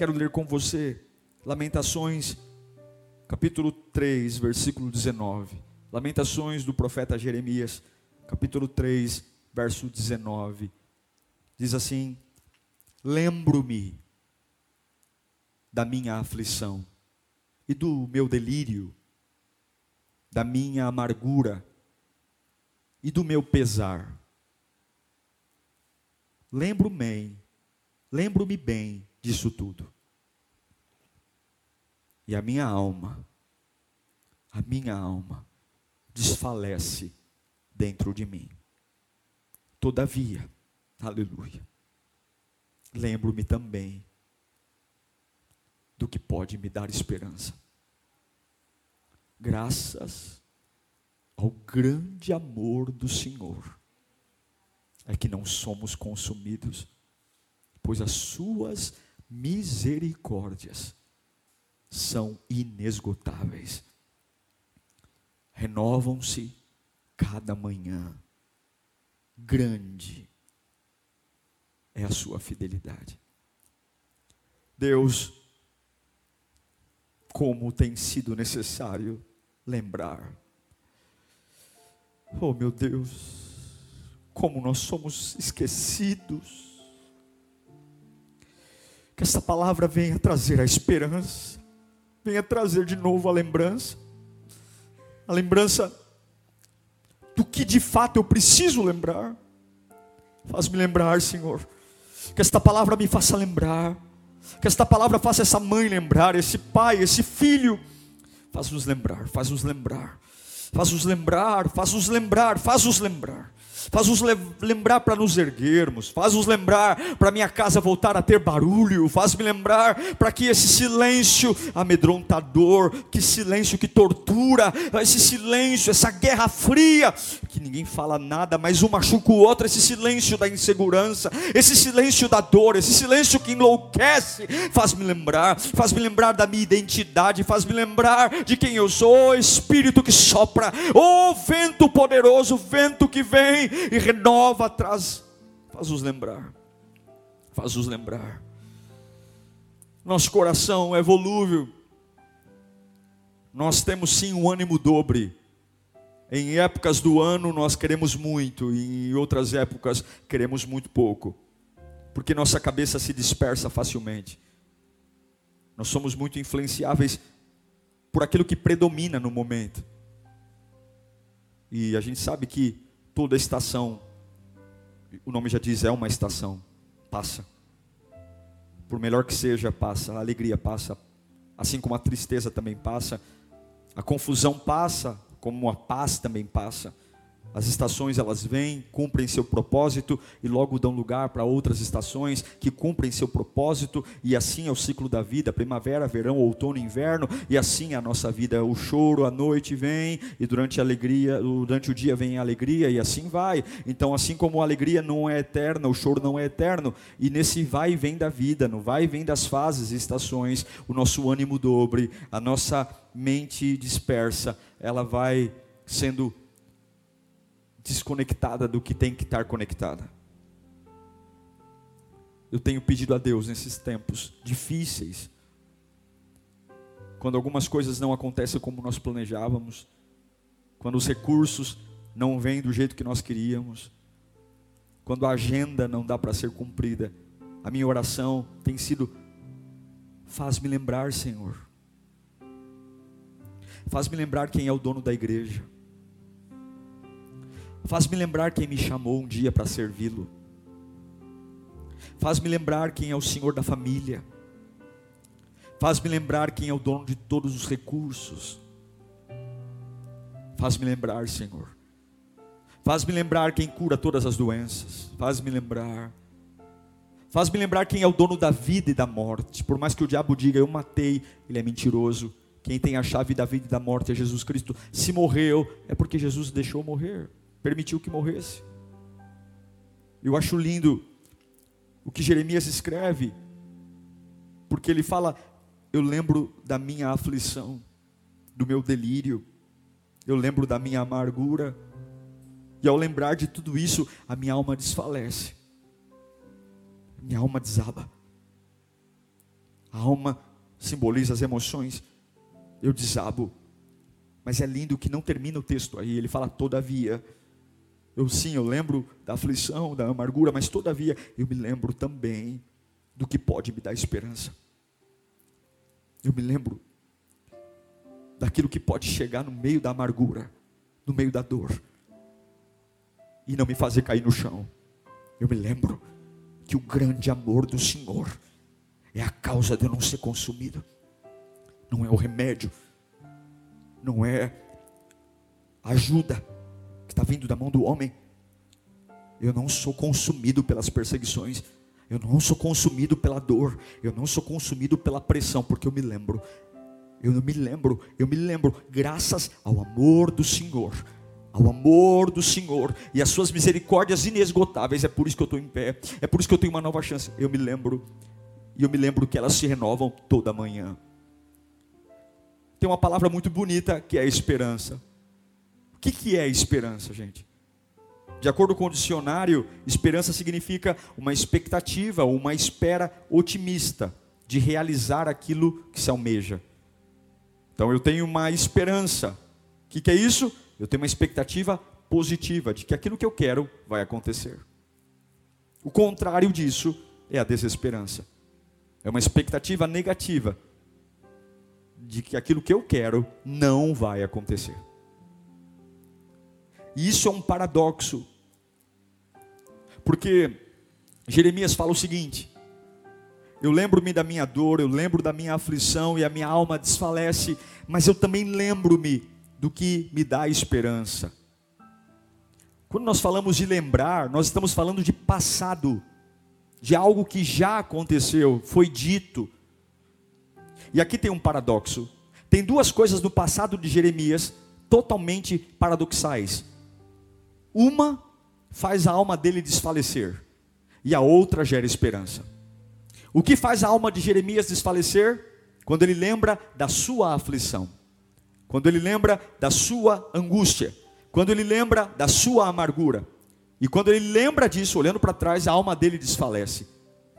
Quero ler com você Lamentações, capítulo 3, versículo 19. Lamentações do profeta Jeremias, capítulo 3, verso 19. Diz assim: Lembro-me da minha aflição e do meu delírio, da minha amargura e do meu pesar. Lembro-me, lembro-me bem disso tudo. E a minha alma, a minha alma, desfalece dentro de mim. Todavia, aleluia, lembro-me também do que pode me dar esperança. Graças ao grande amor do Senhor, é que não somos consumidos, pois as suas misericórdias são inesgotáveis. Renovam-se cada manhã. Grande é a sua fidelidade. Deus, como tem sido necessário lembrar. Oh meu Deus, como nós somos esquecidos que essa palavra venha trazer a esperança, venha trazer de novo a lembrança, a lembrança do que de fato eu preciso lembrar. Faz-me lembrar, Senhor, que esta palavra me faça lembrar, que esta palavra faça essa mãe lembrar, esse pai, esse filho, faz-nos lembrar, faz-nos lembrar, faz-nos lembrar, faz-nos lembrar, faz-nos lembrar faz-nos lembrar para nos erguermos, faz-nos lembrar para minha casa voltar a ter barulho, faz-me lembrar para que esse silêncio amedrontador, que silêncio que tortura, esse silêncio, essa guerra fria, que ninguém fala nada, mas um machuca o outro, esse silêncio da insegurança, esse silêncio da dor, esse silêncio que enlouquece, faz-me lembrar, faz-me lembrar da minha identidade, faz-me lembrar de quem eu sou, Espírito que sopra, o vento poderoso, vento que vem e renova, traz, faz-nos lembrar, faz-nos lembrar. Nosso coração é volúvel, nós temos sim um ânimo dobre. Em épocas do ano nós queremos muito, e em outras épocas queremos muito pouco, porque nossa cabeça se dispersa facilmente. Nós somos muito influenciáveis por aquilo que predomina no momento. E a gente sabe que toda estação, o nome já diz, é uma estação, passa. Por melhor que seja, passa, a alegria passa, assim como a tristeza também passa, a confusão passa, como a paz também passa. As estações elas vêm, cumprem seu propósito e logo dão lugar para outras estações que cumprem seu propósito. E assim é o ciclo da vida, primavera, verão, outono, inverno. E assim é a nossa vida, o choro, a noite vem e durante a alegria, durante o dia vem a alegria e assim vai. Então assim como a alegria não é eterna, o choro não é eterno. E nesse vai e vem da vida, no vai e vem das fases e estações, o nosso ânimo dobre, a nossa mente dispersa, ela vai sendo desconectada do que tem que estar conectada. Eu tenho pedido a Deus nesses tempos difíceis, quando algumas coisas não acontecem como nós planejávamos, quando os recursos não vêm do jeito que nós queríamos, quando a agenda não dá para ser cumprida, a minha oração tem sido: faz-me lembrar, Senhor, faz-me lembrar quem é o dono da igreja. Faz-me lembrar quem me chamou um dia para servi-lo. Faz-me lembrar quem é o Senhor da família. Faz-me lembrar quem é o dono de todos os recursos. Faz-me lembrar, Senhor. Faz-me lembrar quem cura todas as doenças. Faz-me lembrar. Faz-me lembrar quem é o dono da vida e da morte. Por mais que o diabo diga, eu matei, ele é mentiroso. Quem tem a chave da vida e da morte é Jesus Cristo. Se morreu, é porque Jesus deixou morrer, permitiu que morresse. Eu acho lindo o que Jeremias escreve, porque ele fala: Eu lembro da minha aflição, do meu delírio, eu lembro da minha amargura, e ao lembrar de tudo isso, a minha alma desfalece, minha alma desaba. A alma simboliza as emoções, eu desabo. Mas é lindo que não termina o texto aí, ele fala todavia. Eu sim, eu lembro da aflição, da amargura, mas todavia eu me lembro também do que pode me dar esperança. Eu me lembro daquilo que pode chegar no meio da amargura, no meio da dor, e não me fazer cair no chão. Eu me lembro que o grande amor do Senhor é a causa de eu não ser consumido, não é o remédio, não é ajuda que está vindo da mão do homem. Eu não sou consumido pelas perseguições, eu não sou consumido pela dor, eu não sou consumido pela pressão, porque eu me lembro, eu não me lembro, eu me lembro, graças ao amor do Senhor, ao amor do Senhor e às suas misericórdias inesgotáveis, é por isso que eu estou em pé, é por isso que eu tenho uma nova chance. Eu me lembro, e eu me lembro que elas se renovam toda manhã. Tem uma palavra muito bonita que é a esperança. O que, que é esperança, gente? De acordo com o dicionário, esperança significa uma expectativa uma espera otimista de realizar aquilo que se almeja. Então eu tenho uma esperança. O que, que é isso? Eu tenho uma expectativa positiva de que aquilo que eu quero vai acontecer. O contrário disso é a desesperança. É uma expectativa negativa de que aquilo que eu quero não vai acontecer. E isso é um paradoxo. Porque Jeremias fala o seguinte: Eu lembro-me da minha dor, eu lembro da minha aflição e a minha alma desfalece, mas eu também lembro-me do que me dá esperança. Quando nós falamos de lembrar, nós estamos falando de passado, de algo que já aconteceu, foi dito. E aqui tem um paradoxo. Tem duas coisas no passado de Jeremias totalmente paradoxais. Uma faz a alma dele desfalecer, e a outra gera esperança. O que faz a alma de Jeremias desfalecer? Quando ele lembra da sua aflição quando ele lembra da sua angústia, quando ele lembra da sua amargura. E quando ele lembra disso, olhando para trás, a alma dele desfalece.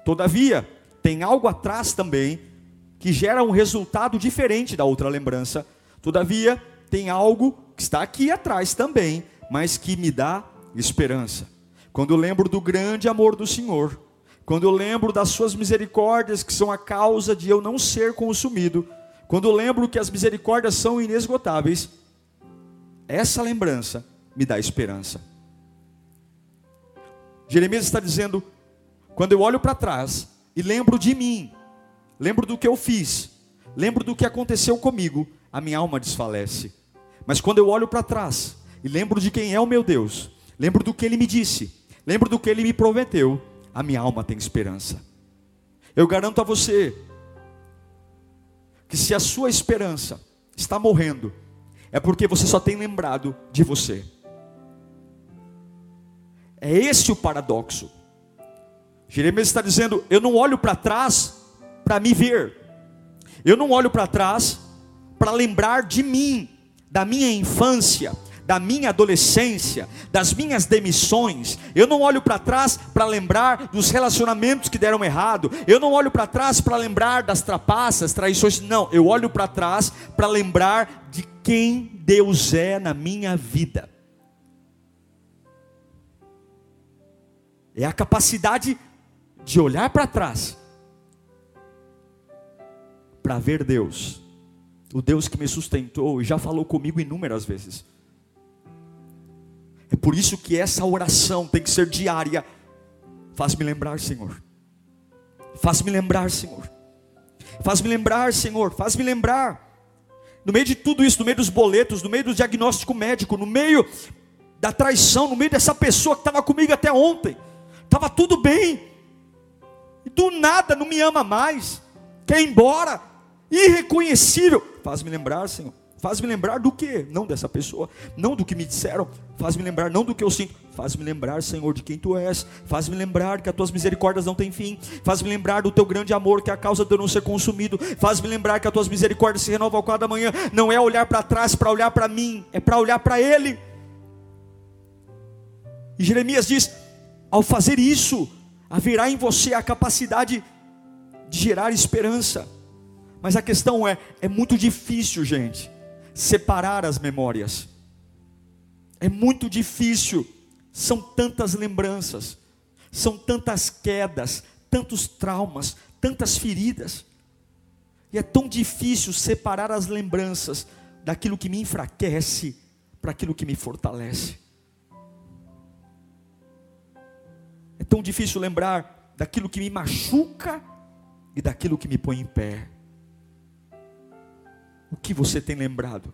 Todavia, tem algo atrás também que gera um resultado diferente da outra lembrança. Todavia, tem algo que está aqui atrás também, mas que me dá esperança. Quando eu lembro do grande amor do Senhor, quando eu lembro das suas misericórdias que são a causa de eu não ser consumido, quando eu lembro que as misericórdias são inesgotáveis, essa lembrança me dá esperança. Jeremias está dizendo: quando eu olho para trás e lembro de mim, lembro do que eu fiz, lembro do que aconteceu comigo, a minha alma desfalece. Mas quando eu olho para trás e lembro de quem é o meu Deus, lembro do que ele me disse, lembro do que ele me prometeu, a minha alma tem esperança. Eu garanto a você que se a sua esperança está morrendo, é porque você só tem lembrado de você. É esse o paradoxo. Jeremias está dizendo: Eu não olho para trás para me ver, eu não olho para trás para lembrar de mim, da minha infância, da minha adolescência, das minhas demissões. Eu não olho para trás para lembrar dos relacionamentos que deram errado. Eu não olho para trás para lembrar das trapaças, traições. Não, eu olho para trás para lembrar de quem Deus é na minha vida. É a capacidade de olhar para trás para ver Deus, o Deus que me sustentou e já falou comigo inúmeras vezes. É por isso que essa oração tem que ser diária. Faz-me lembrar, Senhor. Faz-me lembrar, Senhor. Faz-me lembrar, Senhor. Faz-me lembrar. No meio de tudo isso, no meio dos boletos, no meio do diagnóstico médico, no meio da traição, no meio dessa pessoa que estava comigo até ontem, estava tudo bem. do nada não me ama mais, quer ir embora, irreconhecível. Faz-me lembrar, Senhor. Faz-me lembrar do que? Não dessa pessoa, não do que me disseram. Faz-me lembrar não do que eu sinto. Faz-me lembrar, Senhor, de quem tu és. Faz-me lembrar que as tuas misericórdias não têm fim. Faz-me lembrar do teu grande amor, que é a causa de eu não ser consumido. Faz-me lembrar que as tuas misericórdias se renovam a cada manhã. Não é olhar para trás para olhar para mim, é para olhar para Ele. E Jeremias diz: ao fazer isso, haverá em você a capacidade de gerar esperança. Mas a questão é: é muito difícil, gente, separar as memórias. É muito difícil, são tantas lembranças, são tantas quedas, tantos traumas, tantas feridas. E é tão difícil separar as lembranças daquilo que me enfraquece para aquilo que me fortalece. É tão difícil lembrar daquilo que me machuca e daquilo que me põe em pé. O que você tem lembrado?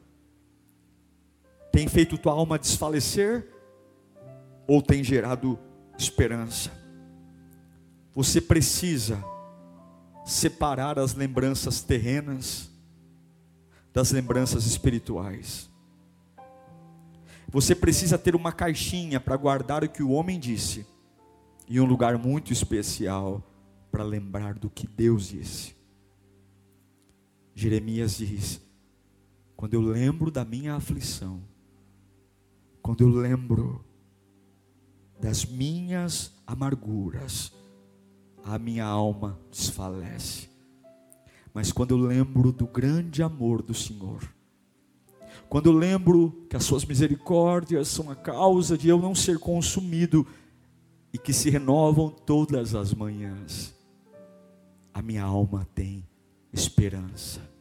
Tem feito tua alma desfalecer ou tem gerado esperança? Você precisa separar as lembranças terrenas das lembranças espirituais. Você precisa ter uma caixinha para guardar o que o homem disse e um lugar muito especial para lembrar do que Deus disse. Jeremias diz: quando eu lembro da minha aflição, quando eu lembro das minhas amarguras, a minha alma desfalece. Mas quando eu lembro do grande amor do Senhor, quando eu lembro que as suas misericórdias são a causa de eu não ser consumido e que se renovam todas as manhãs, a minha alma tem esperança.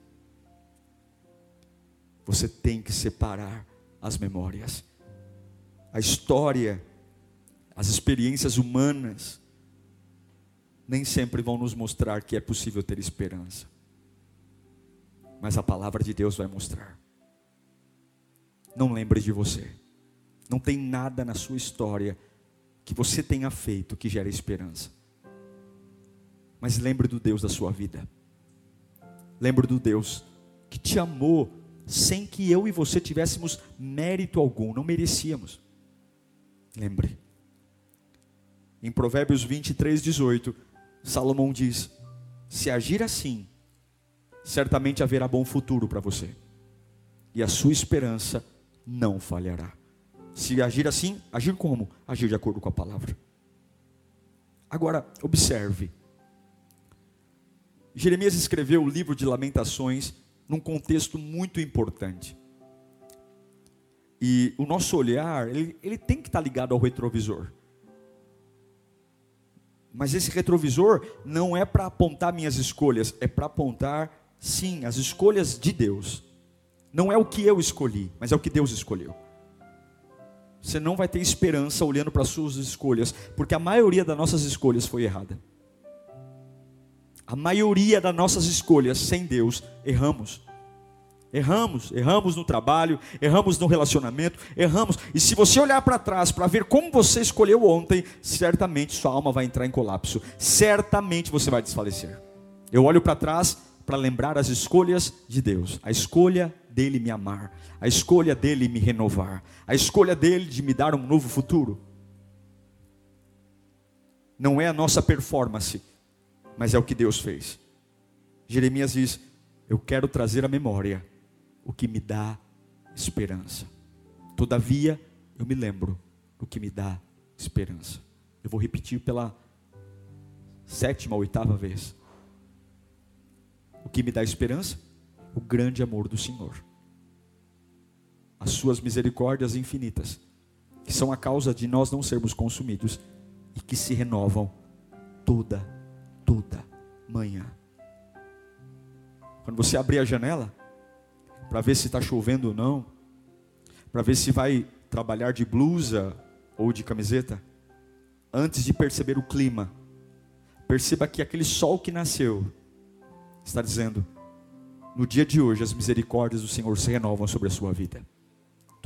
Você tem que separar as memórias. A história, as experiências humanas, nem sempre vão nos mostrar que é possível ter esperança. Mas a palavra de Deus vai mostrar. Não lembre de você. Não tem nada na sua história que você tenha feito que gera esperança. Mas lembre do Deus da sua vida. Lembre do Deus que te amou sem que eu e você tivéssemos mérito algum, não merecíamos. Lembre. Em Provérbios 23, 18, Salomão diz: Se agir assim, certamente haverá bom futuro para você, e a sua esperança não falhará. Se agir assim, agir como? Agir de acordo com a palavra. Agora, observe. Jeremias escreveu o livro de Lamentações num contexto muito importante. E o nosso olhar, ele, ele tem que estar ligado ao retrovisor. Mas esse retrovisor não é para apontar minhas escolhas, é para apontar, sim, as escolhas de Deus. Não é o que eu escolhi, mas é o que Deus escolheu você não vai ter esperança olhando para as suas escolhas, porque a maioria das nossas escolhas foi errada. A maioria das nossas escolhas sem Deus, erramos. Erramos, erramos no trabalho, erramos no relacionamento, erramos. E se você olhar para trás para ver como você escolheu ontem, certamente sua alma vai entrar em colapso. Certamente você vai desfalecer. Eu olho para trás para lembrar as escolhas de Deus. A escolha dele me amar, a escolha dele me renovar, a escolha dele de me dar um novo futuro. Não é a nossa performance, mas é o que Deus fez. Jeremias diz: Eu quero trazer à memória o que me dá esperança. Todavia, eu me lembro do que me dá esperança. Eu vou repetir pela sétima, oitava vez. O que me dá esperança? O grande amor do Senhor as suas misericórdias infinitas, que são a causa de nós não sermos consumidos e que se renovam toda, toda manhã. Quando você abrir a janela, para ver se está chovendo ou não, para ver se vai trabalhar de blusa ou de camiseta, antes de perceber o clima, perceba que aquele sol que nasceu está dizendo: no dia de hoje as misericórdias do Senhor se renovam sobre a sua vida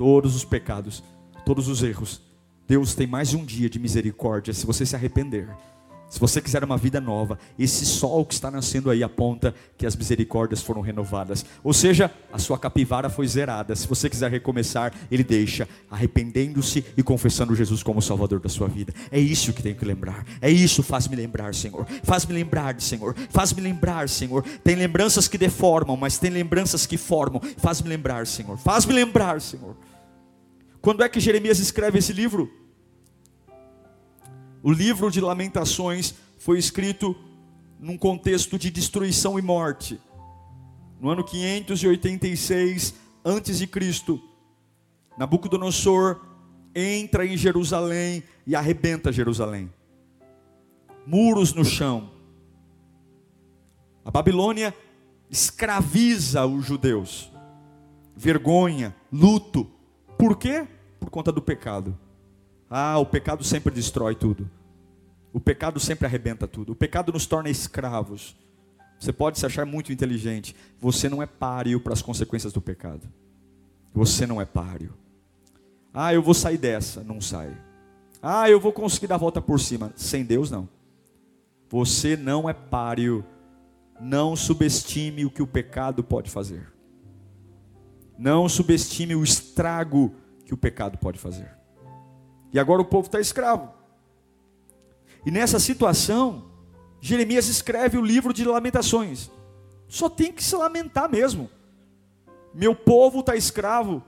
todos os pecados, todos os erros. Deus tem mais um dia de misericórdia se você se arrepender. Se você quiser uma vida nova, esse sol que está nascendo aí aponta que as misericórdias foram renovadas. Ou seja, a sua capivara foi zerada. Se você quiser recomeçar, ele deixa, arrependendo-se e confessando Jesus como Salvador da sua vida. É isso que tenho que lembrar. É isso, faz-me lembrar, Senhor. Faz-me lembrar, Senhor. Faz-me lembrar, Senhor. Tem lembranças que deformam, mas tem lembranças que formam. Faz-me lembrar, Senhor. Faz-me lembrar, Senhor. Quando é que Jeremias escreve esse livro? O livro de Lamentações foi escrito num contexto de destruição e morte. No ano 586 antes de Cristo, Nabucodonosor entra em Jerusalém e arrebenta Jerusalém. Muros no chão. A Babilônia escraviza os judeus. Vergonha, luto. Por quê? Por conta do pecado. Ah, o pecado sempre destrói tudo. O pecado sempre arrebenta tudo. O pecado nos torna escravos. Você pode se achar muito inteligente. Você não é páreo para as consequências do pecado. Você não é páreo. Ah, eu vou sair dessa. Não sai. Ah, eu vou conseguir dar a volta por cima. Sem Deus, não. Você não é páreo. Não subestime o que o pecado pode fazer. Não subestime o estrago que o pecado pode fazer. E agora o povo está escravo. E nessa situação, Jeremias escreve o livro de Lamentações. Só tem que se lamentar mesmo. Meu povo está escravo,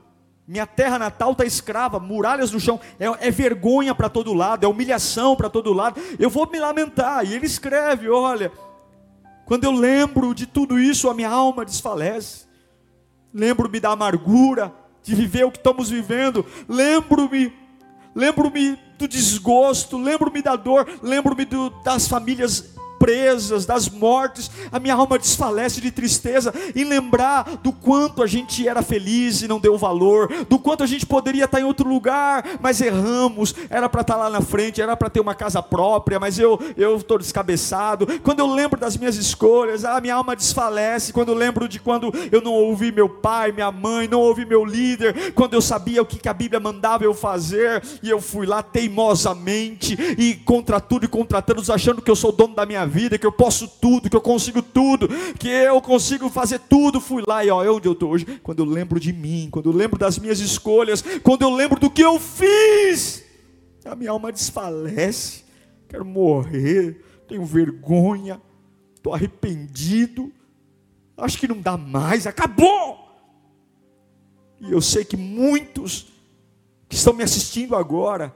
minha terra natal está escrava, muralhas no chão, é, é vergonha para todo lado, é humilhação para todo lado. Eu vou me lamentar. E ele escreve: olha, quando eu lembro de tudo isso, a minha alma desfalece. Lembro-me da amargura de viver o que estamos vivendo. Lembro-me lembro-me do desgosto, lembro-me da dor, lembro-me das famílias presas, das mortes, a minha alma desfalece de tristeza em lembrar do quanto a gente era feliz e não deu valor, do quanto a gente poderia estar em outro lugar, mas erramos, era para estar lá na frente, era para ter uma casa própria, mas eu eu estou descabeçado. Quando eu lembro das minhas escolhas, a minha alma desfalece. Quando eu lembro de quando eu não ouvi meu pai, minha mãe, não ouvi meu líder, quando eu sabia o que, que a Bíblia mandava eu fazer e eu fui lá teimosamente e contra tudo e contra todos, achando que eu sou dono da minha vida, que eu posso tudo, que eu consigo tudo, que eu consigo fazer tudo. Fui lá e ó, é onde eu estou hoje. Quando eu lembro de mim, quando eu lembro das minhas escolhas, quando eu lembro do que eu fiz, a minha alma desfalece. Quero morrer, tenho vergonha, estou arrependido. Acho que não dá mais, acabou. E eu sei que muitos que estão me assistindo agora,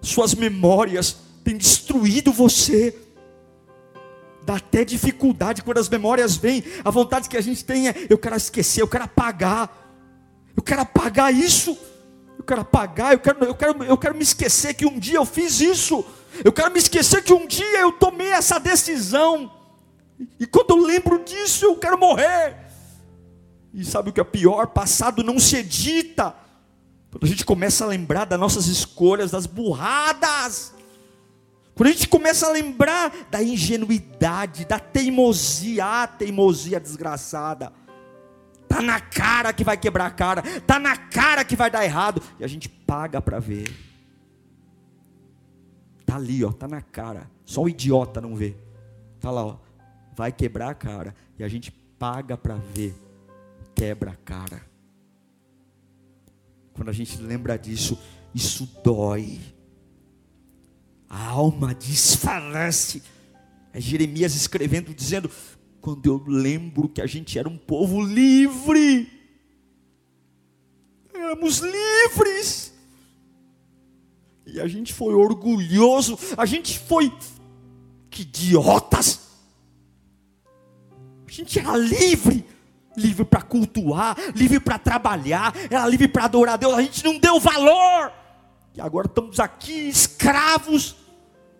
suas memórias têm destruído você dá até dificuldade quando as memórias vêm, a vontade que a gente tem é: eu quero esquecer, eu quero apagar, eu quero apagar isso, eu quero apagar, eu quero, eu quero, eu quero me esquecer que um dia eu fiz isso, eu quero me esquecer que um dia eu tomei essa decisão, e quando eu lembro disso, eu quero morrer. E sabe o que é pior? Passado não se edita. Quando a gente começa a lembrar das nossas escolhas, das burradas, quando a gente começa a lembrar da ingenuidade, da teimosia, a teimosia desgraçada. Tá na cara que vai quebrar a cara, tá na cara que vai dar errado, e a gente paga para ver. Tá ali, ó, tá na cara. Só o idiota não vê. Tá lá, ó. Vai quebrar a cara e a gente paga para ver. Quebra a cara. Quando a gente lembra disso, isso dói a alma desfalece. É Jeremias escrevendo, dizendo: quando eu lembro que a gente era um povo livre, éramos livres, e a gente foi orgulhoso, a gente foi, que idiotas, a gente era livre, livre para cultuar, livre para trabalhar, era livre para adorar a Deus, a gente não deu valor, agora estamos aqui escravos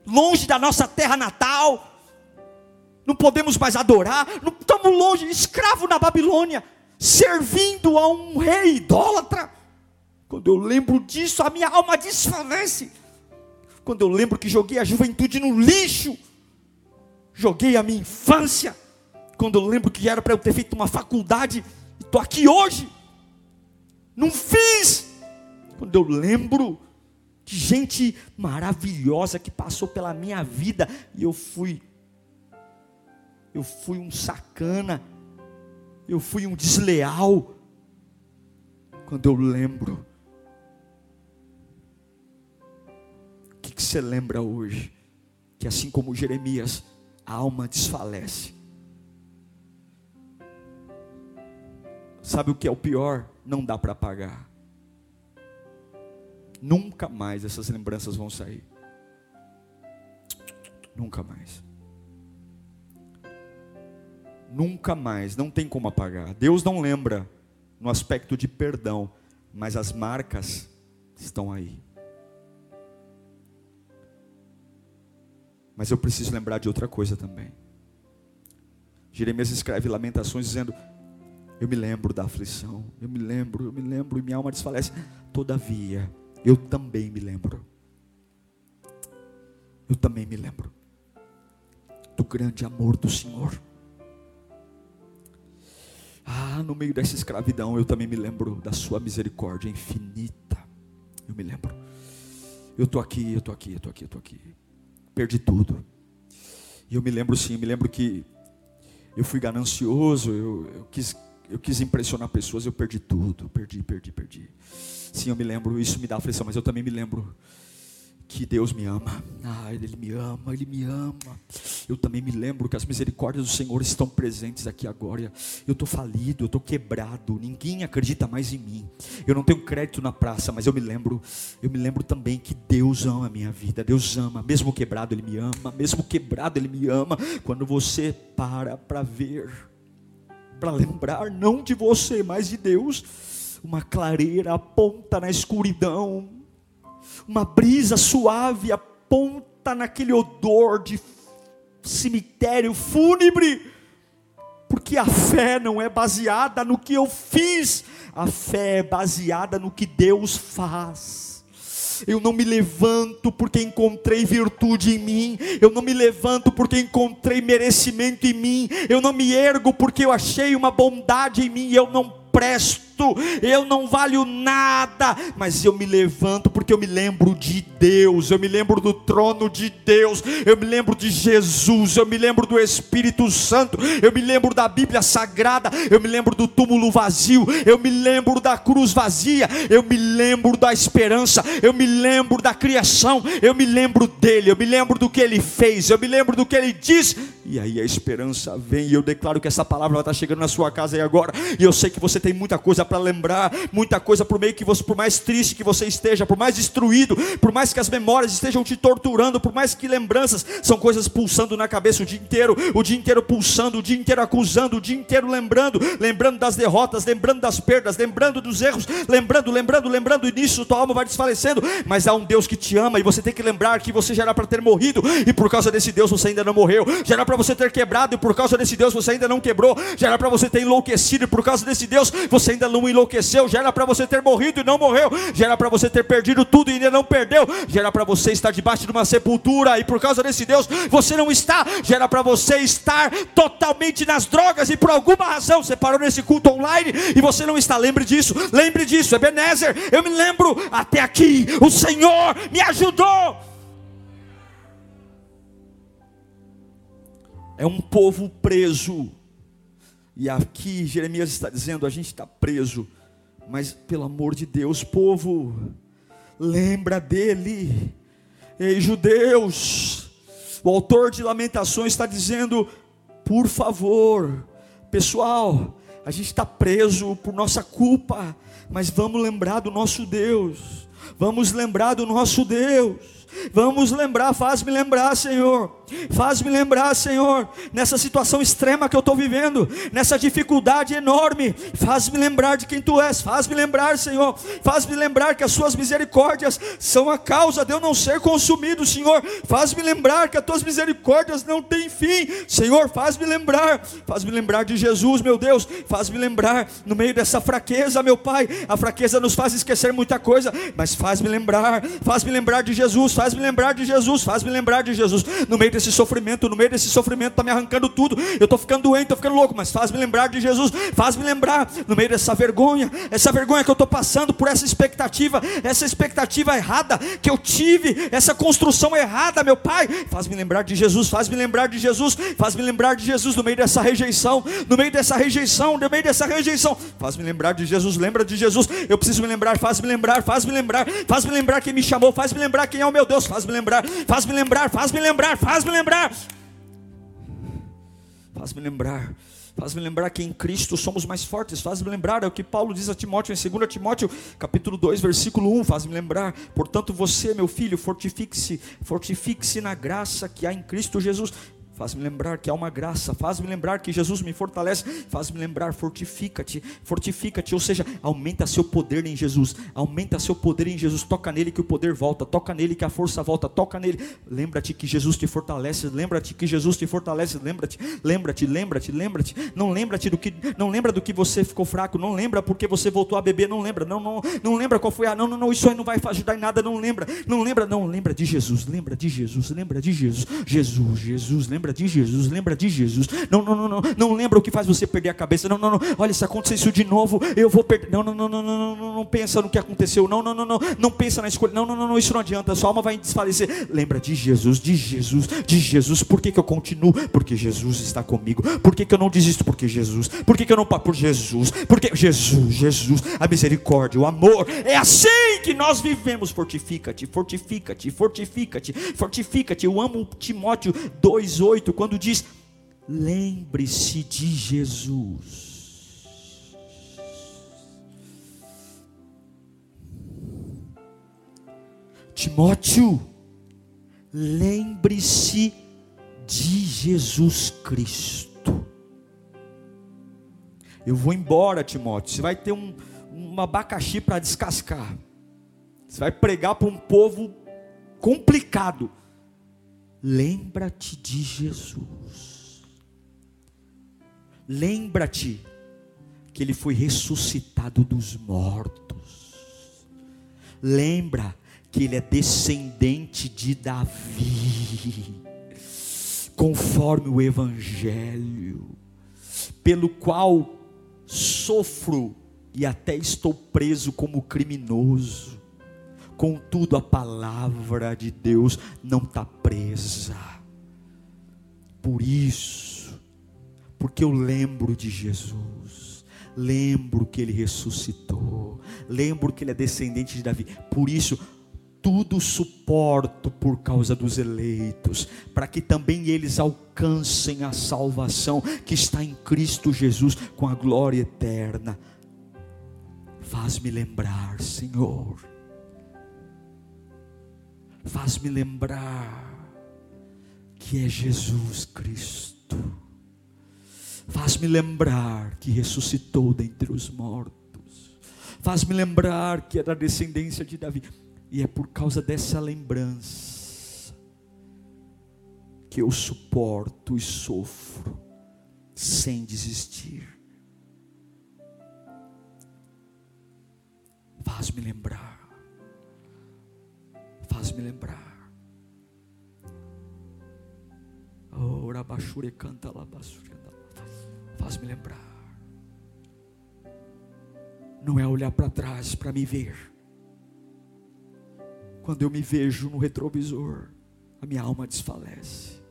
longe da nossa terra natal, não podemos mais adorar, não estamos longe, escravo na Babilônia, servindo a um rei idólatra. Quando eu lembro disso, a minha alma desfalece. Quando eu lembro que joguei a juventude no lixo, joguei a minha infância. Quando eu lembro que era para eu ter feito uma faculdade, estou aqui hoje, não fiz. Quando eu lembro gente maravilhosa que passou pela minha vida e eu fui eu fui um sacana, eu fui um desleal. Quando eu lembro, o que, que você lembra hoje? Que assim como Jeremias, a alma desfalece. Sabe o que é o pior? Não dá para apagar. Nunca mais essas lembranças vão sair. Nunca mais. Nunca mais, não tem como apagar. Deus não lembra no aspecto de perdão, mas as marcas estão aí. Mas eu preciso lembrar de outra coisa também. Jeremias escreve Lamentações dizendo: Eu me lembro da aflição, eu me lembro, eu me lembro, e minha alma desfalece. Todavia, eu também me lembro. Eu também me lembro do grande amor do Senhor. Ah, no meio dessa escravidão, eu também me lembro da Sua misericórdia infinita. Eu me lembro. Eu estou aqui, eu estou aqui, eu estou aqui, eu estou aqui. Perdi tudo. E eu me lembro sim, eu me lembro que eu fui ganancioso, eu, eu, quis, eu quis impressionar pessoas, eu perdi tudo. Perdi, perdi, perdi. Sim, eu me lembro, isso me dá aflição, mas eu também me lembro que Deus me ama. Ah, Ele me ama, Ele me ama. Eu também me lembro que as misericórdias do Senhor estão presentes aqui agora. Eu estou falido, eu estou quebrado. Ninguém acredita mais em mim. Eu não tenho crédito na praça, mas eu me lembro, eu me lembro também que Deus ama a minha vida. Deus ama, mesmo quebrado Ele me ama, mesmo quebrado Ele me ama. Quando você para para ver, para lembrar não de você, mas de Deus. Uma clareira aponta na escuridão, uma brisa suave aponta naquele odor de cemitério fúnebre, porque a fé não é baseada no que eu fiz, a fé é baseada no que Deus faz. Eu não me levanto porque encontrei virtude em mim. Eu não me levanto porque encontrei merecimento em mim. Eu não me ergo porque eu achei uma bondade em mim. Eu não presto, eu não valho nada, mas eu me levanto porque eu me lembro de Deus, eu me lembro do trono de Deus, eu me lembro de Jesus, eu me lembro do Espírito Santo, eu me lembro da Bíblia Sagrada, eu me lembro do túmulo vazio, eu me lembro da cruz vazia, eu me lembro da esperança, eu me lembro da criação, eu me lembro dele, eu me lembro do que ele fez, eu me lembro do que ele disse, e aí a esperança vem, e eu declaro que essa palavra estar chegando na sua casa aí agora, e eu sei que tem muita coisa para lembrar, muita coisa por meio que você, por mais triste que você esteja, por mais destruído, por mais que as memórias estejam te torturando, por mais que lembranças são coisas pulsando na cabeça o dia inteiro, o dia inteiro pulsando, o dia inteiro acusando, o dia inteiro lembrando, lembrando das derrotas, lembrando das perdas, lembrando dos erros, lembrando, lembrando, lembrando, e nisso tua alma vai desfalecendo, mas há um Deus que te ama e você tem que lembrar que você já era para ter morrido e por causa desse Deus você ainda não morreu, já era para você ter quebrado e por causa desse Deus você ainda não quebrou, já era para você ter enlouquecido e por causa desse Deus você ainda não enlouqueceu, já era para você ter morrido e não morreu, já era para você ter perdido tudo e ainda não perdeu, já era para você estar debaixo de uma sepultura e por causa desse Deus você não está, já era para você estar totalmente nas drogas e por alguma razão você parou nesse culto online e você não está, lembre disso, lembre disso, Ebenezer, eu me lembro até aqui, o Senhor me ajudou. É um povo preso e aqui Jeremias está dizendo: a gente está preso, mas pelo amor de Deus, povo, lembra dele. Ei, judeus, o autor de Lamentações está dizendo: por favor, pessoal, a gente está preso por nossa culpa, mas vamos lembrar do nosso Deus, vamos lembrar do nosso Deus. Vamos lembrar, faz-me lembrar, Senhor. Faz-me lembrar, Senhor, nessa situação extrema que eu estou vivendo, nessa dificuldade enorme. Faz-me lembrar de quem Tu és. Faz-me lembrar, Senhor. Faz-me lembrar que as Suas misericórdias são a causa de eu não ser consumido, Senhor. Faz-me lembrar que as Tuas misericórdias não têm fim, Senhor. Faz-me lembrar. Faz-me lembrar de Jesus, meu Deus. Faz-me lembrar no meio dessa fraqueza, meu Pai. A fraqueza nos faz esquecer muita coisa, mas mas faz-me lembrar, faz-me lembrar de Jesus, faz-me lembrar de Jesus, faz-me lembrar de Jesus. No meio desse sofrimento, no meio desse sofrimento, está me arrancando tudo. Eu estou ficando doente, estou ficando louco, mas faz-me lembrar de Jesus, faz-me lembrar, no meio dessa vergonha, essa vergonha que eu estou passando por essa expectativa, essa expectativa errada que eu tive, essa construção errada, meu Pai, faz-me lembrar de Jesus, faz-me lembrar de Jesus, faz-me lembrar de Jesus no meio dessa rejeição, no meio dessa rejeição, no meio dessa rejeição, faz-me lembrar de Jesus, lembra de Jesus, eu preciso me lembrar, faz-me lembrar, faz-me lembrar, faz-me lembrar quem me chamou, faz-me lembrar quem é o meu Deus, faz-me lembrar, faz-me lembrar, faz-me lembrar, faz-me lembrar, faz-me lembrar. Faz-me lembrar que em Cristo somos mais fortes. Faz-me lembrar, é o que Paulo diz a Timóteo em 2 Timóteo, capítulo 2, versículo 1. Faz-me lembrar, portanto, você, meu filho, fortifique-se, fortifique-se na graça que há em Cristo Jesus. Faz-me lembrar que há uma graça, faz-me lembrar que Jesus me fortalece, faz-me lembrar, fortifica-te, fortifica-te, ou seja, aumenta seu poder em Jesus, aumenta seu poder em Jesus, toca nele que o poder volta, toca nele que a força volta, toca nele. Lembra-te que Jesus te fortalece, lembra-te que Jesus te fortalece, lembra-te, lembra-te, lembra-te, lembra-te. Não lembra-te do que, não lembra do que você ficou fraco, não lembra porque você voltou a beber, não lembra, não, não, não lembra qual foi a, não, não, não, isso aí não vai ajudar em nada, não lembra, não lembra, não lembra de Jesus, lembra de Jesus, lembra de Jesus, Jesus, Jesus, lembra lembra de Jesus, lembra de Jesus. Não, não, não, não, não lembra o que faz você perder a cabeça. Não, não, não. Olha, se acontecer isso de novo, eu vou perder. Não, não, não, não, não, não, não pensa no que aconteceu. Não, não, não, não, não pensa na escolha. Não, não, não, não, isso não adianta. Sua alma vai desfalecer. Lembra de Jesus, de Jesus, de Jesus. Por que, que eu continuo? Porque Jesus está comigo. Por que, que eu não desisto? Porque Jesus. Por que, que eu não paro? Por Jesus. Porque Jesus, Jesus, a misericórdia, o amor. É assim que nós vivemos. Fortifica-te, fortifica-te, fortifica-te, fortifica-te. Eu amo Timóteo 2,8 quando diz: lembre-se de Jesus. Timóteo, lembre-se de Jesus Cristo. Eu vou embora, Timóteo. Você vai ter um, um abacaxi para descascar. Você vai pregar para um povo complicado. Lembra-te de Jesus. Lembra-te que ele foi ressuscitado dos mortos. Lembra que ele é descendente de Davi, conforme o Evangelho, pelo qual sofro e até estou preso como criminoso Contudo, a palavra de Deus não está presa. Por isso, porque eu lembro de Jesus, lembro que ele ressuscitou, lembro que ele é descendente de Davi. Por isso, tudo suporto por causa dos eleitos, para que também eles alcancem a salvação que está em Cristo Jesus com a glória eterna. Faz-me lembrar, Senhor faz-me lembrar que é Jesus Cristo. Faz-me lembrar que ressuscitou dentre os mortos. Faz-me lembrar que é da descendência de Davi. E é por causa dessa lembrança que eu suporto e sofro sem desistir. Faz-me lembrar faz-me lembrar. Faz-me lembrar. Não é olhar para trás para me ver. Quando eu me vejo no retrovisor, a minha alma desfalece.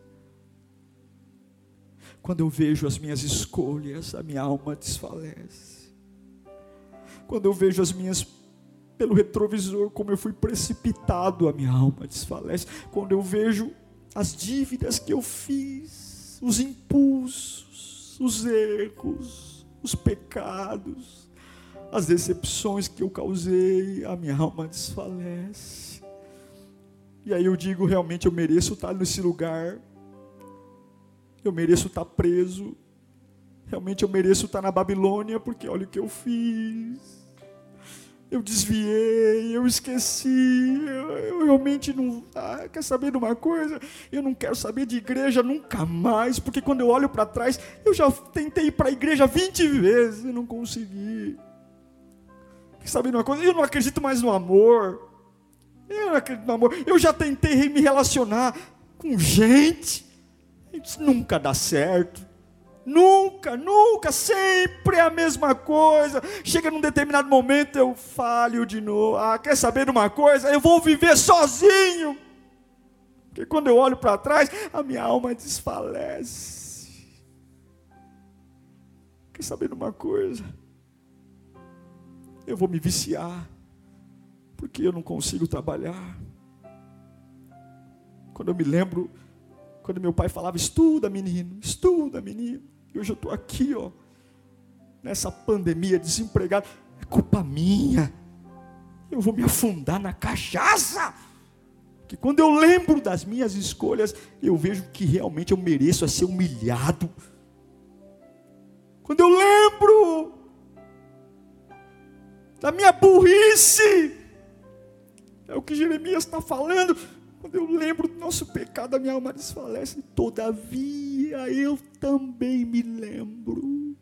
Quando eu vejo as minhas escolhas, a minha alma desfalece. Quando eu vejo as minhas pelo retrovisor, como eu fui precipitado, a minha alma desfalece. Quando eu vejo as dívidas que eu fiz, os impulsos, os erros, os pecados, as decepções que eu causei, a minha alma desfalece. E aí eu digo, realmente eu mereço estar nesse lugar. Eu mereço estar preso. Realmente eu mereço estar na Babilônia, porque olha o que eu fiz eu desviei, eu esqueci, eu, eu realmente não. Ah, quer saber de uma coisa? Eu não quero saber de igreja nunca mais, porque quando eu olho para trás, eu já tentei ir para a igreja 20 vezes e não consegui. Quer saber de uma coisa? Eu não acredito mais no amor. Eu não acredito no amor. Eu já tentei me relacionar com gente. Isso nunca dá certo. Nunca, nunca, sempre a mesma coisa. Chega num determinado momento, eu falho de novo. Ah, quer saber de uma coisa? Eu vou viver sozinho. Porque quando eu olho para trás, a minha alma desfalece. Quer saber de uma coisa? Eu vou me viciar porque eu não consigo trabalhar. Quando eu me lembro, quando meu pai falava: estuda, menino, estuda, menino. E hoje eu estou aqui, ó, nessa pandemia, desempregado. É culpa minha. Eu vou me afundar na cachaça. Que quando eu lembro das minhas escolhas, eu vejo que realmente eu mereço a ser humilhado. Quando eu lembro da minha burrice, é o que Jeremias está falando. Quando eu lembro do nosso pecado, a minha alma desfalece. Todavia, eu também me lembro.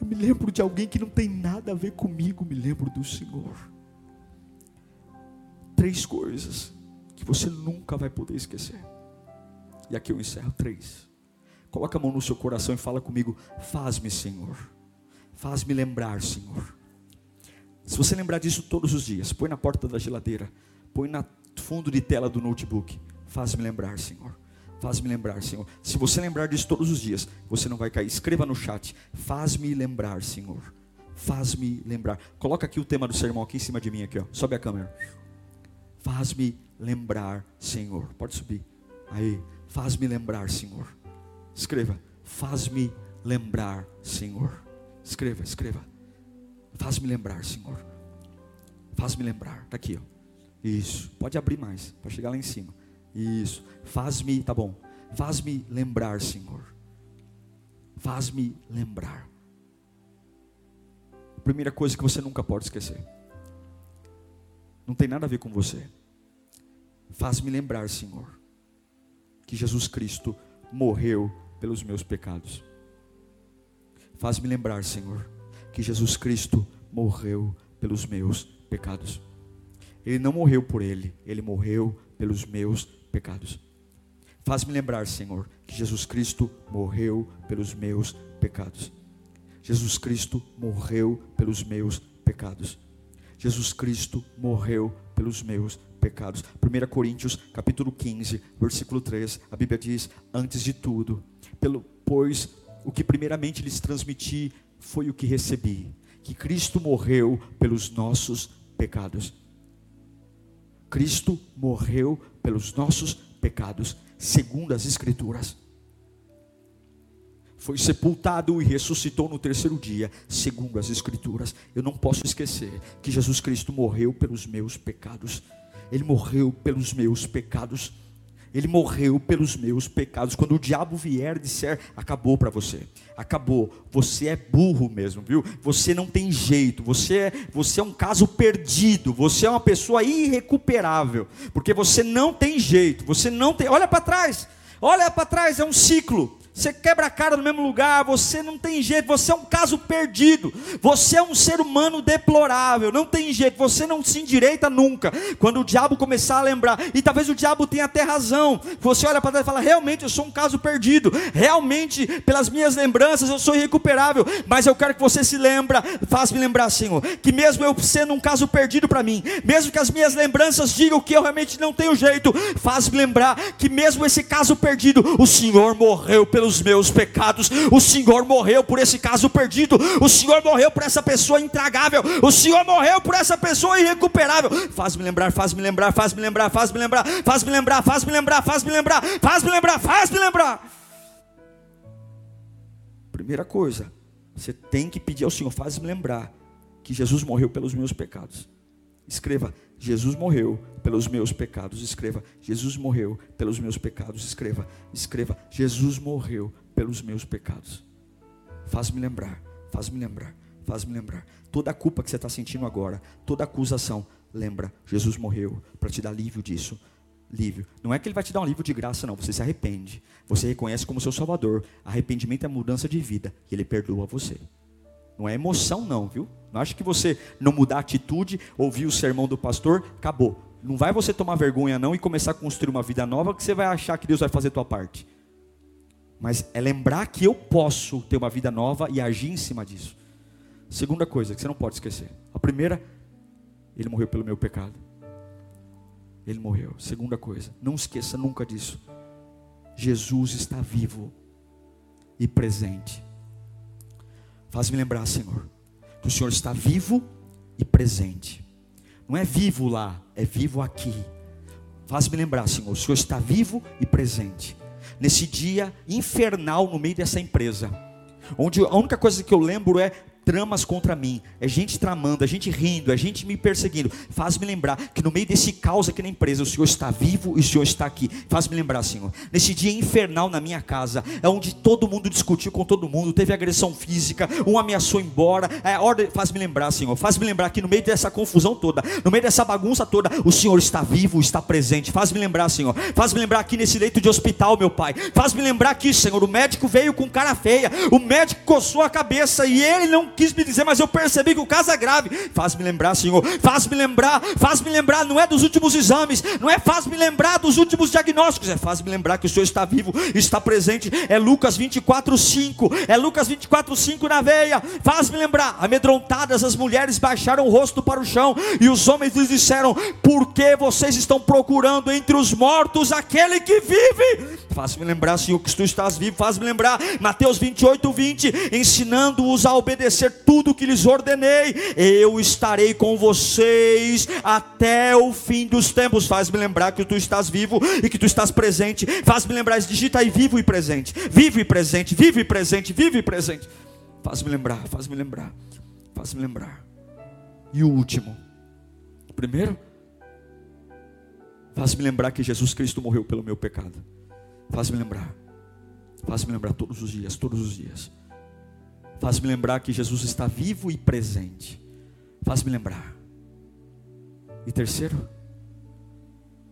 Eu me lembro de alguém que não tem nada a ver comigo, me lembro do Senhor. Três coisas que você nunca vai poder esquecer. E aqui eu encerro três. Coloca a mão no seu coração e fala comigo: Faz-me, Senhor. Faz-me lembrar, Senhor se você lembrar disso todos os dias, põe na porta da geladeira, põe no fundo de tela do notebook. Faz-me lembrar, Senhor. Faz-me lembrar, Senhor. Se você lembrar disso todos os dias, você não vai cair. Escreva no chat. Faz-me lembrar, Senhor. Faz-me lembrar. Coloca aqui o tema do sermão aqui em cima de mim aqui, ó. Sobe a câmera. Faz-me lembrar, Senhor. Pode subir. Aí. Faz-me lembrar, Senhor. Escreva. Faz-me lembrar, Senhor. Escreva, escreva. Faz-me lembrar, Senhor. Faz-me lembrar. Está aqui, ó. Isso. Pode abrir mais, para chegar lá em cima. Isso. Faz-me, tá bom. Faz-me lembrar, Senhor. Faz-me lembrar. Primeira coisa que você nunca pode esquecer. Não tem nada a ver com você. Faz-me lembrar, Senhor, que Jesus Cristo morreu pelos meus pecados. Faz-me lembrar, Senhor, que Jesus Cristo morreu pelos meus pecados. Ele não morreu por ele, ele morreu pelos meus pecados. Faz-me lembrar, Senhor, que Jesus Cristo morreu pelos meus pecados. Jesus Cristo morreu pelos meus pecados. Jesus Cristo morreu pelos meus pecados. 1 Coríntios, capítulo 15, versículo 3, a Bíblia diz: "Antes de tudo, pelo pois o que primeiramente lhes transmiti foi o que recebi: que Cristo morreu pelos nossos pecados. Cristo morreu pelos nossos pecados, segundo as Escrituras. Foi sepultado e ressuscitou no terceiro dia, segundo as Escrituras. Eu não posso esquecer que Jesus Cristo morreu pelos meus pecados. Ele morreu pelos meus pecados. Ele morreu pelos meus pecados. Quando o diabo vier disser, acabou para você. Acabou. Você é burro mesmo, viu? Você não tem jeito. Você é, você é um caso perdido. Você é uma pessoa irrecuperável, porque você não tem jeito. Você não tem. Olha para trás. Olha para trás, é um ciclo. Você quebra a cara no mesmo lugar, você não tem jeito, você é um caso perdido, você é um ser humano deplorável, não tem jeito, você não se endireita nunca. Quando o diabo começar a lembrar, e talvez o diabo tenha até razão, você olha para trás e fala: realmente eu sou um caso perdido, realmente pelas minhas lembranças eu sou irrecuperável, mas eu quero que você se lembra, faz-me lembrar, Senhor, que mesmo eu sendo um caso perdido para mim, mesmo que as minhas lembranças digam que eu realmente não tenho jeito, faz-me lembrar que mesmo esse caso perdido, o Senhor morreu pelo pelos meus pecados. O Senhor morreu por esse caso perdido. O Senhor morreu por essa pessoa intragável. O Senhor morreu por essa pessoa irrecuperável. Faz-me lembrar, faz-me lembrar, faz-me lembrar, faz-me lembrar, faz-me lembrar, faz-me lembrar, faz-me lembrar, faz-me lembrar, faz-me lembrar. Primeira coisa, você tem que pedir ao Senhor, faz-me lembrar que Jesus morreu pelos meus pecados. Escreva, Jesus morreu pelos meus pecados. Escreva, Jesus morreu pelos meus pecados. Escreva, escreva, Jesus morreu pelos meus pecados. Faz-me lembrar, faz-me lembrar, faz-me lembrar. Toda a culpa que você está sentindo agora, toda acusação, lembra, Jesus morreu para te dar alívio disso. Lívio. Não é que ele vai te dar um livro de graça, não. Você se arrepende. Você reconhece como seu Salvador. Arrependimento é mudança de vida. E ele perdoa você. Não é emoção, não, viu? Não acho que você não mudar a atitude, ouvir o sermão do pastor, acabou. Não vai você tomar vergonha, não, e começar a construir uma vida nova, que você vai achar que Deus vai fazer a tua parte. Mas é lembrar que eu posso ter uma vida nova e agir em cima disso. Segunda coisa que você não pode esquecer. A primeira, ele morreu pelo meu pecado. Ele morreu. Segunda coisa, não esqueça nunca disso. Jesus está vivo e presente. Faz-me lembrar, Senhor, que o Senhor está vivo e presente. Não é vivo lá, é vivo aqui. Faz-me lembrar, Senhor, o Senhor está vivo e presente. Nesse dia infernal no meio dessa empresa, onde a única coisa que eu lembro é tramas contra mim, é gente tramando, é gente rindo, é gente me perseguindo. Faz-me lembrar que no meio desse caos aqui na empresa, o Senhor está vivo e o Senhor está aqui. Faz-me lembrar, Senhor, nesse dia infernal na minha casa, é onde todo mundo discutiu com todo mundo, teve agressão física, um ameaçou embora. É, ordem, faz-me lembrar, Senhor, faz-me lembrar que no meio dessa confusão toda, no meio dessa bagunça toda, o Senhor está vivo, está presente. Faz-me lembrar, Senhor, faz-me lembrar aqui nesse leito de hospital, meu Pai. Faz-me lembrar aqui, Senhor, o médico veio com cara feia, o médico coçou a cabeça e ele não quis me dizer, mas eu percebi que o caso é grave. Faz-me lembrar, Senhor, faz-me lembrar, faz-me lembrar, não é dos últimos exames, não é faz-me lembrar dos últimos diagnósticos, é faz-me lembrar que o Senhor está vivo, está presente. É Lucas 24, 5, é Lucas 24, 5 na veia. Faz-me lembrar, amedrontadas as mulheres baixaram o rosto para o chão e os homens lhes disseram: Por que vocês estão procurando entre os mortos aquele que vive? Faz-me lembrar, Senhor, que tu estás vivo. Faz-me lembrar, Mateus 28, 20, ensinando-os a obedecer tudo que lhes ordenei. Eu estarei com vocês até o fim dos tempos. Faz-me lembrar que tu estás vivo e que tu estás presente. Faz-me lembrar, digita aí vivo e presente. Vivo e presente, vivo e presente, vivo e presente. Faz-me lembrar, faz-me lembrar, faz-me lembrar. E o último. Primeiro, faz-me lembrar que Jesus Cristo morreu pelo meu pecado. Faz-me lembrar. Faz-me lembrar todos os dias, todos os dias. Faz-me lembrar que Jesus está vivo e presente. Faz-me lembrar. E terceiro,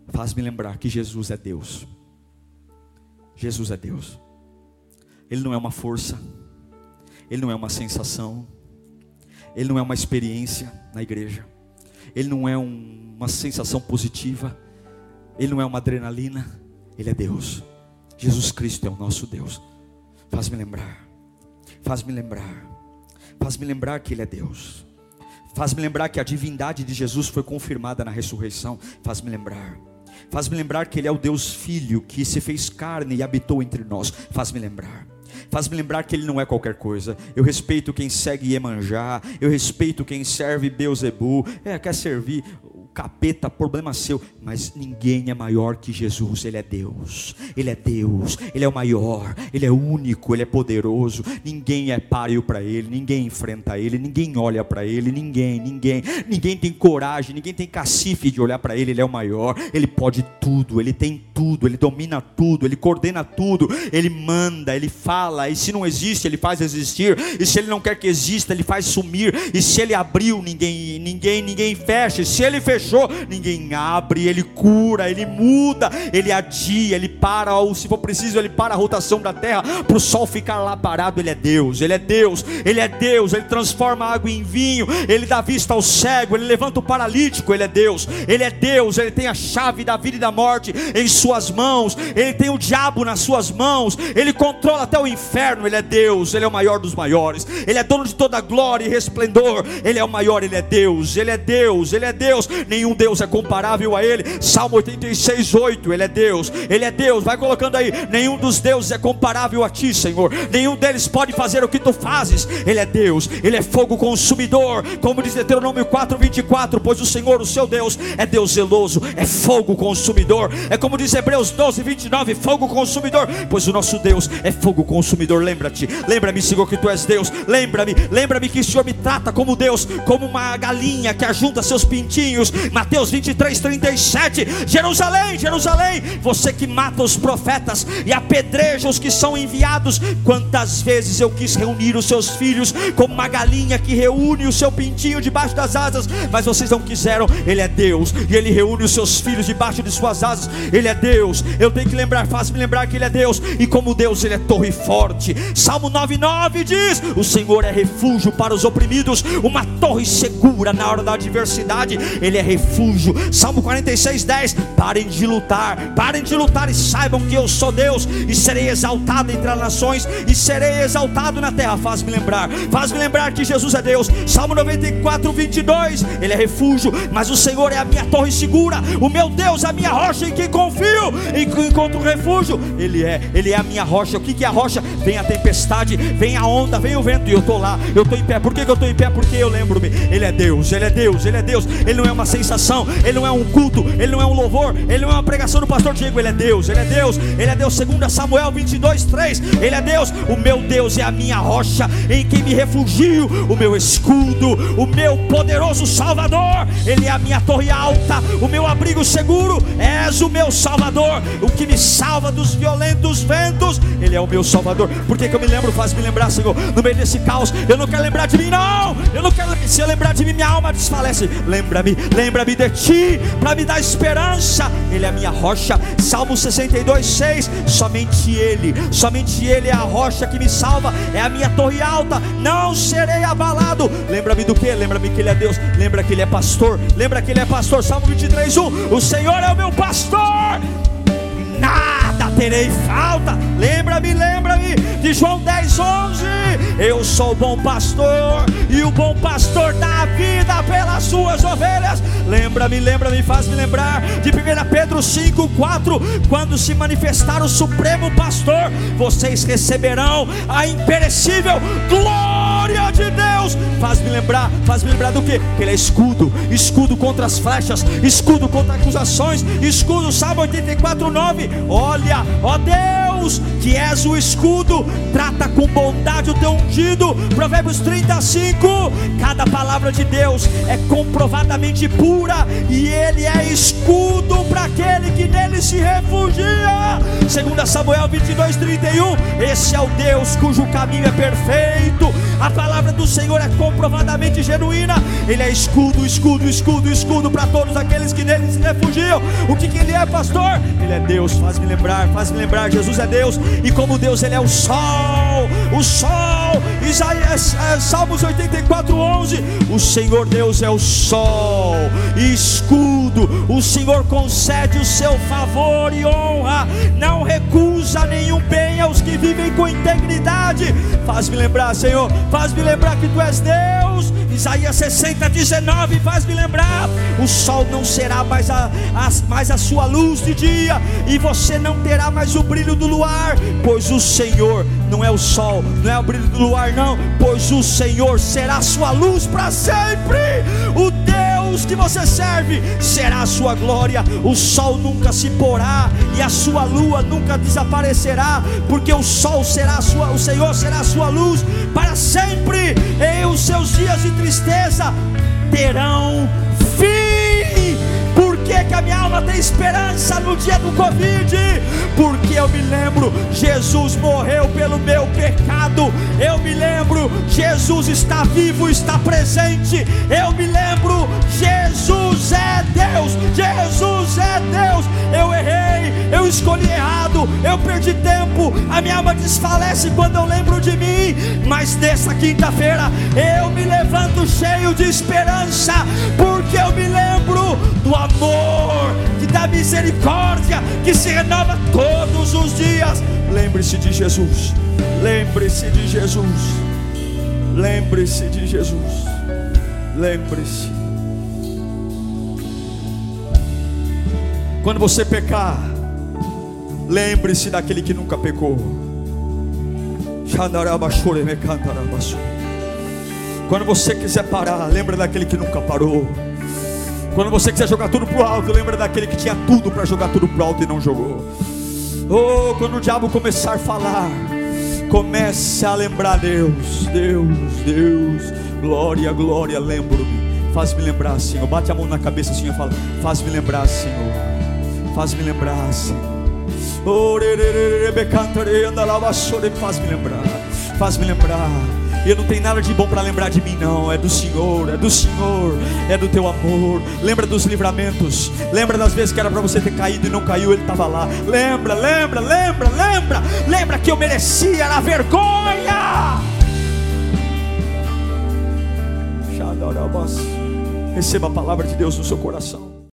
faz-me lembrar que Jesus é Deus. Jesus é Deus. Ele não é uma força. Ele não é uma sensação. Ele não é uma experiência na igreja. Ele não é um, uma sensação positiva. Ele não é uma adrenalina. Ele é Deus. Jesus Cristo é o nosso Deus. Faz-me lembrar. Faz-me lembrar. Faz-me lembrar que Ele é Deus. Faz-me lembrar que a divindade de Jesus foi confirmada na ressurreição. Faz-me lembrar. Faz-me lembrar que Ele é o Deus Filho que se fez carne e habitou entre nós. Faz-me lembrar. Faz-me lembrar que ele não é qualquer coisa. Eu respeito quem segue Iemanjá. Eu respeito quem serve Beuzebu. É, quer servir capeta, problema seu, mas ninguém é maior que Jesus, Ele é Deus, Ele é Deus, Ele é o maior, Ele é único, Ele é poderoso, ninguém é páreo para Ele, ninguém enfrenta Ele, ninguém olha para Ele, ninguém, ninguém, ninguém tem coragem, ninguém tem cacife de olhar para Ele, Ele é o maior, Ele pode tudo, Ele tem tudo, Ele domina tudo, Ele coordena tudo, Ele manda, Ele fala, e se não existe, Ele faz existir, e se Ele não quer que exista, Ele faz sumir, e se Ele abriu, ninguém, ninguém, ninguém fecha, e se Ele fechou, fechou, ninguém abre, ele cura, ele muda, ele adia, ele para, ou se for preciso, ele para a rotação da terra para o sol ficar lá parado. Ele é Deus, ele é Deus, ele é Deus, ele transforma água em vinho, ele dá vista ao cego, ele levanta o paralítico, ele é Deus, ele é Deus, ele tem a chave da vida e da morte em suas mãos, ele tem o diabo nas suas mãos, ele controla até o inferno, ele é Deus, ele é o maior dos maiores, ele é dono de toda glória e resplendor, ele é o maior, ele é Deus, ele é Deus, ele é Deus, nenhum Deus é comparável a Ele. Salmo 86, 8, Ele é Deus, Ele é Deus, vai colocando aí, nenhum dos deuses é comparável a Ti, Senhor, nenhum deles pode fazer o que Tu fazes, Ele é Deus, Ele é fogo consumidor, como diz Deuteronômio 4, 24, pois o Senhor, o seu Deus, é Deus zeloso, é fogo consumidor, é como diz Hebreus 12, 29, fogo consumidor, pois o nosso Deus é fogo consumidor, lembra-te, lembra-me, Senhor, que Tu és Deus, lembra-me, lembra-me que o Senhor me trata como Deus, como uma galinha que ajunta seus pintinhos, Mateus 23, 37. Jerusalém, Jerusalém, você que mata os profetas e apedreja os que são enviados. Quantas vezes eu quis reunir os seus filhos como uma galinha que reúne o seu pintinho debaixo das asas, mas vocês não quiseram. Ele é Deus e ele reúne os seus filhos debaixo de suas asas. Ele é Deus. Eu tenho que lembrar, faz-me lembrar que ele é Deus e como Deus ele é torre forte. Salmo 9:9 diz: "O Senhor é refúgio para os oprimidos, uma torre segura na hora da adversidade. Ele é refúgio." Salmo 46:10 Parem de lutar, parem de lutar e saibam que eu sou Deus e serei exaltado entre as nações e serei exaltado na terra. Faz-me lembrar, faz-me lembrar que Jesus é Deus. Salmo 94, 22. Ele é refúgio, mas o Senhor é a minha torre segura, o meu Deus, a minha rocha em que confio, em que encontro refúgio. Ele é, Ele é a minha rocha. O que, que é a rocha? Vem a tempestade, vem a onda, vem o vento, e eu estou lá, eu estou em pé. Por que, que eu estou em pé? Porque eu lembro-me, Ele é Deus, Ele é Deus, Ele é Deus. Ele não é uma sensação, Ele não é um culto, Ele não é um louvor, Ele não é uma pregação do pastor Diego, Ele é Deus, Ele é Deus, Ele é Deus, segundo Samuel 22, 3. Ele é Deus, o meu Deus é a minha rocha, em quem me refugio, o meu escudo, o meu poderoso Salvador. Ele é a minha torre alta, o meu abrigo seguro. És o meu Salvador, o que me salva dos violentos ventos. Ele é o meu Salvador. Por que, que eu me lembro? Faz me lembrar, Senhor, no meio desse caos. Eu não quero lembrar de mim, não. Eu não quero. Se eu lembrar de mim, minha alma desfalece. Lembra-me, lembra-me de ti, para me dar esperança. Ele é a minha rocha. Salmo 62, 6. Somente Ele, somente Ele é a rocha que me salva. É a minha torre alta. Não serei abalado. Lembra-me do que? Lembra-me que Ele é Deus. Lembra que Ele é pastor. Lembra que Ele é pastor. Salmo 23, 1. O Senhor é o meu pastor. Terei falta. Lembra-me, lembra-me de João 10, 11. Eu sou o bom pastor e o bom pastor dá a vida pelas suas ovelhas. Lembra-me, lembra-me, faz-me lembrar de 1 Pedro 5, 4. Quando se manifestar o Supremo Pastor, vocês receberão a imperecível glória de Deus. Faz-me lembrar, faz-me lembrar do que? Que ele é escudo, escudo contra as flechas, escudo contra acusações, escudo, Salmo 84, 9. Olha, ó Deus, que és o escudo, trata com bondade o teu ungido. Provérbios 35. Cada palavra de Deus é comprovadamente pura e ele é escudo para aquele que nele se refugia. Segundo Samuel 22, 31. Esse é o Deus cujo caminho é perfeito. A palavra do Senhor é comprovadamente genuína. Ele é escudo, escudo, escudo, escudo para todos aqueles que nele se refugiam. O que, que ele é, pastor? Ele é Deus. Faz-me lembrar, faz-me lembrar. Jesus é Deus. E como Deus, ele é o sol. O sol. Isaías, é, Salmos 84, 11. O Senhor Deus é o sol e escudo. O Senhor concede o seu favor e honra. Não recusa nenhum bem aos que vivem com integridade. Faz-me lembrar, Senhor. Faz-me lembrar que tu és Deus. Isaías 60, 19. Faz-me lembrar. O sol não será mais a, a, mais a sua luz de dia. E você não terá mais o brilho do luar. Pois o Senhor não é o sol, não é o brilho do luar, não. Pois o Senhor será sua luz para sempre. O Deus que você serve será a sua glória. O sol nunca se porá e a sua lua nunca desaparecerá, porque o sol será sua, o Senhor será a sua luz para sempre. E os seus dias de tristeza terão. Que, a minha alma tem esperança no dia do Covid? Porque eu me lembro, Jesus morreu pelo meu pecado. Eu me lembro, Jesus está vivo, está presente. Eu me lembro, Jesus é Deus. Jesus é Deus. Eu errei, eu escolhi errado, eu perdi tempo. A minha alma desfalece quando eu lembro de mim. Mas nessa quinta-feira eu me levanto cheio de esperança, porque eu me lembro do amor, que dá misericórdia, que se renova todos os dias. Lembre-se de Jesus. Lembre-se de Jesus. Lembre-se de Jesus. Lembre-se. Quando você pecar, lembre-se daquele que nunca pecou. Quando você quiser parar, lembra daquele que nunca parou. Quando você quiser jogar tudo pro alto, lembra daquele que tinha tudo para jogar tudo pro alto e não jogou. Oh, quando o diabo começar a falar, comece a lembrar Deus, Deus, Deus, glória, glória, lembro-me. Faz-me lembrar, Senhor. Bate a mão na cabeça, Senhor. Fala, faz-me lembrar, Senhor. Faz-me lembrar, Senhor. Faz-me lembrar. Faz-me lembrar. E não tem nada de bom para lembrar de mim, não. É do Senhor, é do Senhor, é do teu amor. Lembra dos livramentos. Lembra das vezes que era para você ter caído e não caiu, ele estava lá. Lembra, lembra, lembra, lembra. Lembra que eu merecia a vergonha. Receba a palavra de Deus no seu coração.